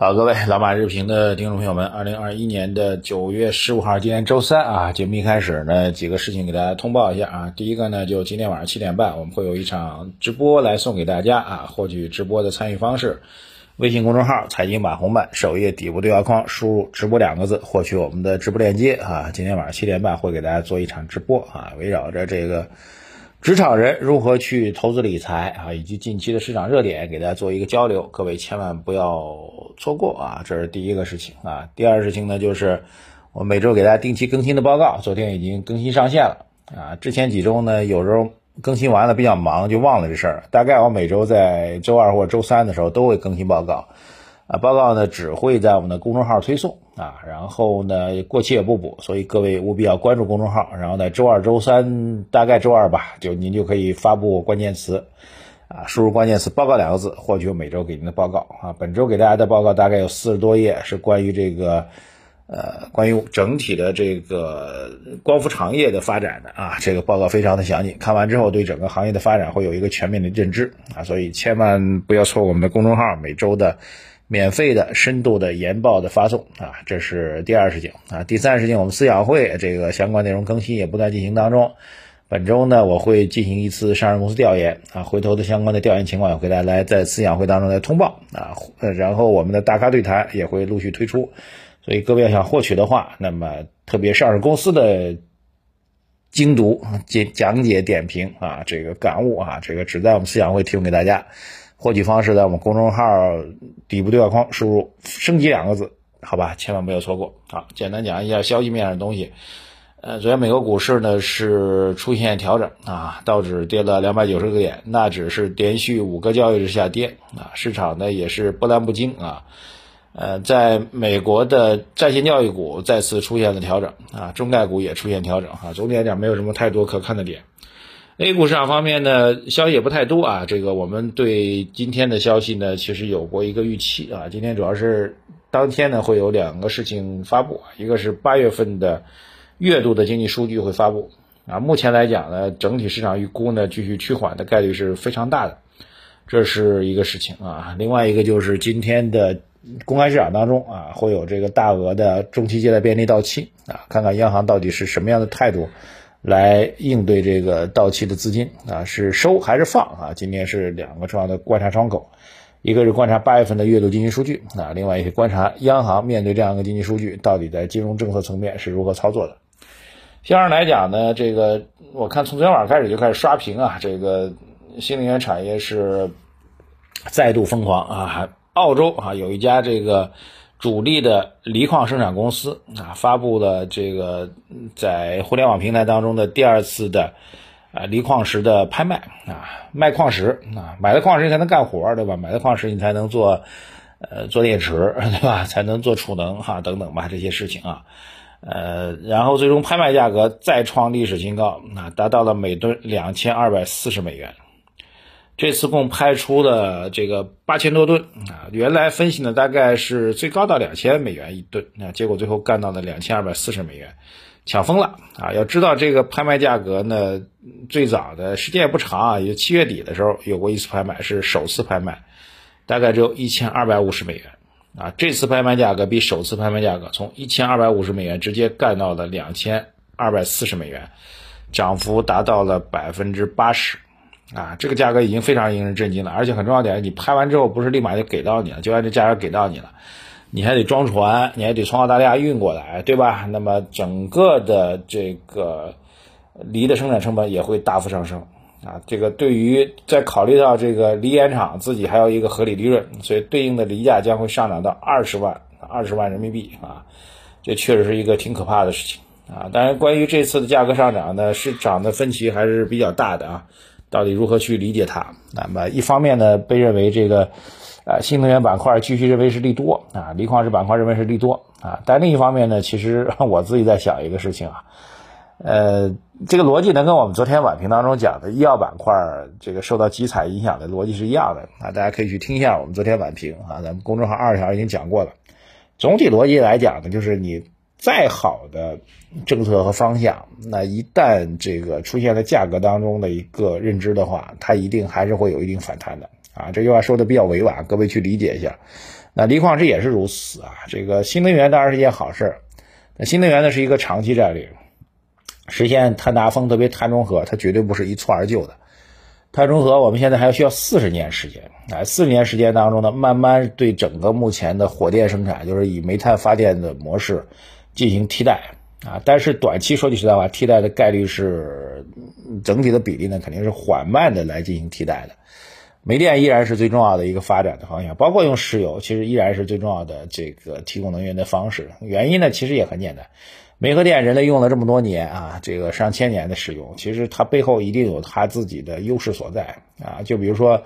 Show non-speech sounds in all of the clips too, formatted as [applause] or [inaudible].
好，各位老马日评的听众朋友们，二零二一年的九月十五号，今天周三啊，节目一开始呢，几个事情给大家通报一下啊。第一个呢，就今天晚上七点半，我们会有一场直播来送给大家啊，获取直播的参与方式，微信公众号“财经马红版”首页底部对话框输入“直播”两个字，获取我们的直播链接啊。今天晚上七点半会给大家做一场直播啊，围绕着这个。职场人如何去投资理财啊，以及近期的市场热点，给大家做一个交流，各位千万不要错过啊！这是第一个事情啊。第二事情呢，就是我每周给大家定期更新的报告，昨天已经更新上线了啊。之前几周呢，有时候更新完了比较忙，就忘了这事儿。大概我每周在周二或周三的时候都会更新报告。啊，报告呢只会在我们的公众号推送啊，然后呢过期也不补，所以各位务必要关注公众号，然后在周二、周三，大概周二吧，就您就可以发布关键词，啊，输入关键词“报告”两个字，获取每周给您的报告啊。本周给大家的报告大概有四十多页，是关于这个，呃，关于整体的这个光伏行业的发展的啊，这个报告非常的详尽，看完之后对整个行业的发展会有一个全面的认知啊，所以千万不要错过我们的公众号每周的。免费的深度的研报的发送啊，这是第二事情啊。第三事情，我们思想会这个相关内容更新也不断进行当中。本周呢，我会进行一次上市公司调研啊，回头的相关的调研情况也会大家来在思想会当中来通报啊。然后我们的大咖对谈也会陆续推出，所以各位要想获取的话，那么特别上市公司的精读讲讲解点评啊，这个感悟啊，这个只在我们思想会提供给大家。获取方式在我们公众号底部对话框输入“升级”两个字，好吧，千万不要错过。好，简单讲一下消息面上的东西。呃，昨天美国股市呢是出现调整啊，道指跌了两百九十个点，纳指是连续五个交易日下跌啊，市场呢也是波澜不惊啊。呃，在美国的在线教育股再次出现了调整啊，中概股也出现调整啊，总体来讲没有什么太多可看的点。A 股市场方面呢，消息也不太多啊。这个我们对今天的消息呢，其实有过一个预期啊。今天主要是当天呢会有两个事情发布，一个是八月份的月度的经济数据会发布啊。目前来讲呢，整体市场预估呢继续趋缓的概率是非常大的，这是一个事情啊。另外一个就是今天的公开市场当中啊，会有这个大额的中期借贷便利到期啊，看看央行到底是什么样的态度。来应对这个到期的资金啊，是收还是放啊？今天是两个重要的观察窗口，一个是观察八月份的月度经济数据啊，另外一个观察央行面对这样一个经济数据，到底在金融政策层面是如何操作的。相对来讲呢，这个我看从昨天晚上开始就开始刷屏啊，这个新能源产业是再度疯狂啊，澳洲啊有一家这个。主力的锂矿生产公司啊，发布了这个在互联网平台当中的第二次的啊锂矿石的拍卖啊，卖矿石啊，买了矿石你才能干活对吧？买了矿石你才能做呃做电池 [laughs] 对吧？才能做储能哈等等吧这些事情啊，呃，然后最终拍卖价格再创历史新高啊，达到了每吨两千二百四十美元。这次共拍出了这个八千多吨啊，原来分析呢大概是最高到两千美元一吨啊，结果最后干到了两千二百四十美元，抢疯了啊！要知道这个拍卖价格呢，最早的时间也不长啊，也就七月底的时候有过一次拍卖，是首次拍卖，大概只有一千二百五十美元啊。这次拍卖价格比首次拍卖价格从一千二百五十美元直接干到了两千二百四十美元，涨幅达到了百分之八十。啊，这个价格已经非常令人震惊了，而且很重要点，你拍完之后不是立马就给到你了，就按这价格给到你了，你还得装船，你还得从澳大利亚运过来，对吧？那么整个的这个梨的生产成本也会大幅上升啊。这个对于在考虑到这个梨盐厂自己还有一个合理利润，所以对应的梨价将会上涨到二十万二十万人民币啊，这确实是一个挺可怕的事情啊。当然，关于这次的价格上涨呢，市场的分歧还是比较大的啊。到底如何去理解它？那么一方面呢，被认为这个，呃，新能源板块继续认为是利多啊，锂矿石板块认为是利多啊。但另一方面呢，其实 [laughs] 我自己在想一个事情啊，呃，这个逻辑呢跟我们昨天晚评当中讲的医药板块这个受到集采影响的逻辑是一样的啊。大家可以去听一下我们昨天晚评啊，咱们公众号二条已经讲过了。总体逻辑来讲呢，就是你再好的政策和方向，那一旦这个出现了价格当中的一个认知的话，它一定还是会有一定反弹的。啊，这句话说的比较委婉，各位去理解一下。那锂矿石也是如此啊。这个新能源当然是一件好事，那新能源呢是一个长期战略，实现碳达峰，特别碳中和，它绝对不是一蹴而就的。碳中和我们现在还需要四十年时间啊，四十年时间当中呢，慢慢对整个目前的火电生产，就是以煤炭发电的模式进行替代啊。但是短期说句实在话，替代的概率是整体的比例呢，肯定是缓慢的来进行替代的。煤电依然是最重要的一个发展的方向，包括用石油，其实依然是最重要的这个提供能源的方式。原因呢，其实也很简单，煤和电人类用了这么多年啊，这个上千年的使用，其实它背后一定有它自己的优势所在啊。就比如说，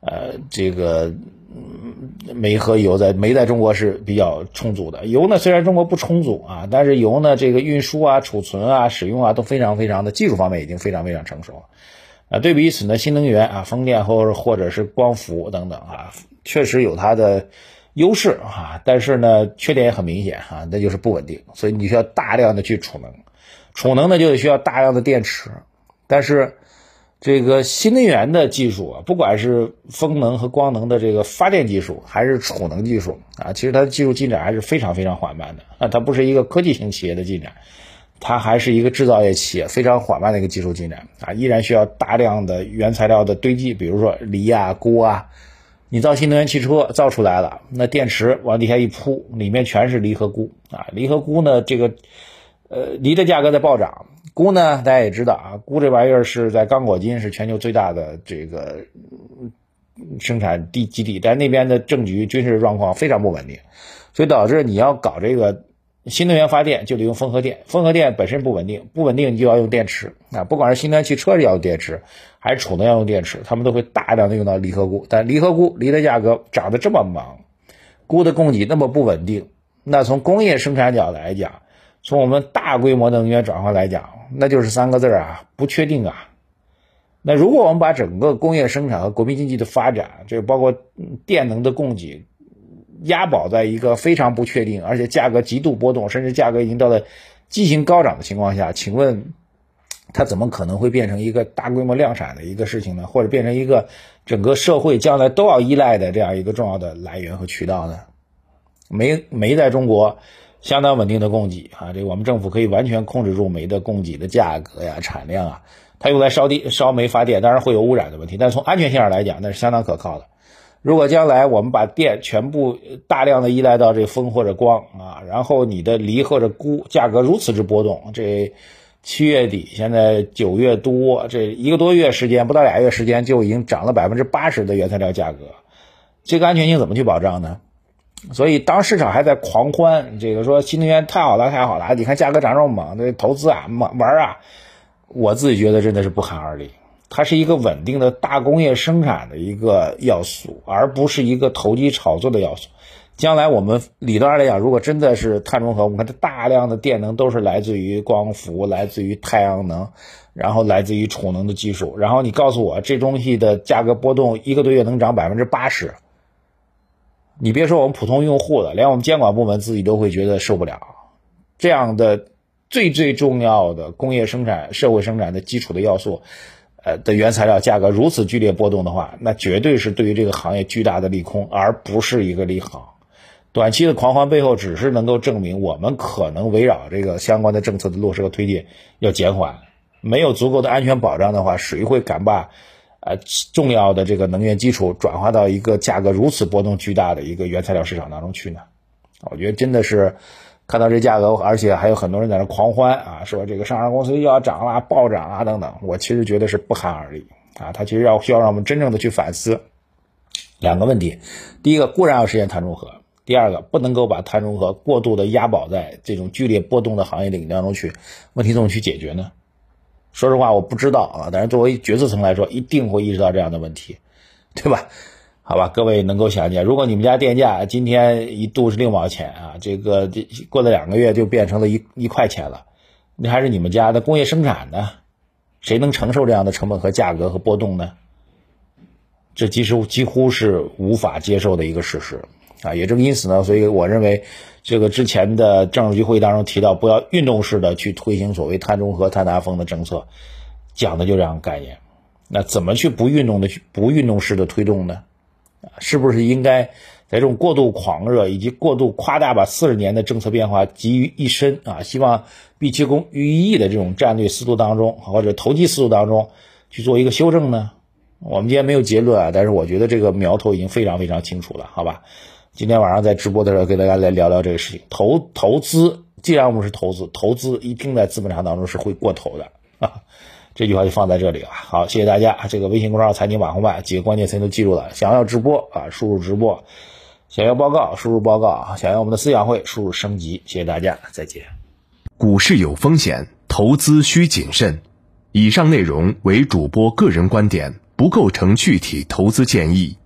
呃，这个嗯煤和油在煤在中国是比较充足的，油呢虽然中国不充足啊，但是油呢这个运输啊、储存啊、使用啊都非常非常的技术方面已经非常非常成熟了。啊，对比于此呢，新能源啊，风电或或者是光伏等等啊，确实有它的优势啊，但是呢，缺点也很明显啊，那就是不稳定，所以你需要大量的去储能，储能呢就得需要大量的电池，但是这个新能源的技术啊，不管是风能和光能的这个发电技术，还是储能技术啊，其实它的技术进展还是非常非常缓慢的啊，它不是一个科技型企业的进展。它还是一个制造业企业，非常缓慢的一个技术进展啊，依然需要大量的原材料的堆积，比如说锂啊、钴啊。你造新能源汽车造出来了，那电池往底下一铺，里面全是锂和钴啊。锂和钴呢，这个呃锂的价格在暴涨，钴呢大家也知道啊，钴这玩意儿是在刚果金是全球最大的这个生产地基地，但那边的政局军事状况非常不稳定，所以导致你要搞这个。新能源发电就得用风和电，风和电本身不稳定，不稳定你就要用电池啊。不管是新能源汽车要用电池，还是储能要用电池，他们都会大量的用到锂和钴。但锂和钴锂的价格涨得这么猛，钴的供给那么不稳定，那从工业生产角度来讲，从我们大规模能源转换来讲，那就是三个字儿啊，不确定啊。那如果我们把整个工业生产和国民经济的发展，这包括电能的供给。押宝在一个非常不确定，而且价格极度波动，甚至价格已经到了畸形高涨的情况下，请问它怎么可能会变成一个大规模量产的一个事情呢？或者变成一个整个社会将来都要依赖的这样一个重要的来源和渠道呢？煤煤在中国相当稳定的供给啊，这我们政府可以完全控制住煤的供给的价格呀、产量啊，它用来烧地烧煤发电，当然会有污染的问题，但从安全性上来讲，那是相当可靠的。如果将来我们把电全部大量的依赖到这风或者光啊，然后你的锂或者钴价格如此之波动，这七月底现在九月多这一个多月时间，不到俩月时间就已经涨了百分之八十的原材料价格，这个安全性怎么去保障呢？所以当市场还在狂欢，这个说新能源太好了太好了，你看价格涨这么猛，这投资啊玩啊，我自己觉得真的是不寒而栗。它是一个稳定的大工业生产的一个要素，而不是一个投机炒作的要素。将来我们理论上来讲，如果真的是碳中和，我们看它大量的电能都是来自于光伏、来自于太阳能，然后来自于储能的技术。然后你告诉我，这东西的价格波动一个多月能涨百分之八十，你别说我们普通用户了，连我们监管部门自己都会觉得受不了。这样的最最重要的工业生产、社会生产的基础的要素。呃的原材料价格如此剧烈波动的话，那绝对是对于这个行业巨大的利空，而不是一个利好。短期的狂欢背后，只是能够证明我们可能围绕这个相关的政策的落实和推进要减缓。没有足够的安全保障的话，谁会敢把呃重要的这个能源基础转化到一个价格如此波动巨大的一个原材料市场当中去呢？我觉得真的是。看到这价格，而且还有很多人在那狂欢啊，说这个上市公司又要涨啦，暴涨啊等等。我其实觉得是不寒而栗啊，它其实要需要让我们真正的去反思两个问题：第一个，固然要实现碳中和；第二个，不能够把碳中和过度的押宝在这种剧烈波动的行业领域当中去。问题怎么去解决呢？说实话，我不知道啊。但是作为决策层来说，一定会意识到这样的问题，对吧？好吧，各位能够想见，如果你们家电价今天一度是六毛钱啊，这个这过了两个月就变成了一一块钱了，那还是你们家的工业生产呢？谁能承受这样的成本和价格和波动呢？这其实几乎是无法接受的一个事实啊！也正因此呢，所以我认为，这个之前的政治局会议当中提到，不要运动式的去推行所谓碳中和、碳达峰的政策，讲的就这样概念。那怎么去不运动的去、不运动式的推动呢？是不是应该在这种过度狂热以及过度夸大把四十年的政策变化集于一身啊？希望毕其功于一役的这种战略思路当中，或者投机思路当中去做一个修正呢？我们今天没有结论啊，但是我觉得这个苗头已经非常非常清楚了，好吧？今天晚上在直播的时候，给大家来聊聊这个事情。投投资，既然我们是投资，投资一定在资本市场当中是会过头的啊。[laughs] 这句话就放在这里了。好，谢谢大家。这个微信公众号“财经网红版”几个关键词都记住了。想要直播啊，输入直播；想要报告，输入报告；想要我们的思想会，输入升级。谢谢大家，再见。股市有风险，投资需谨慎。以上内容为主播个人观点，不构成具体投资建议。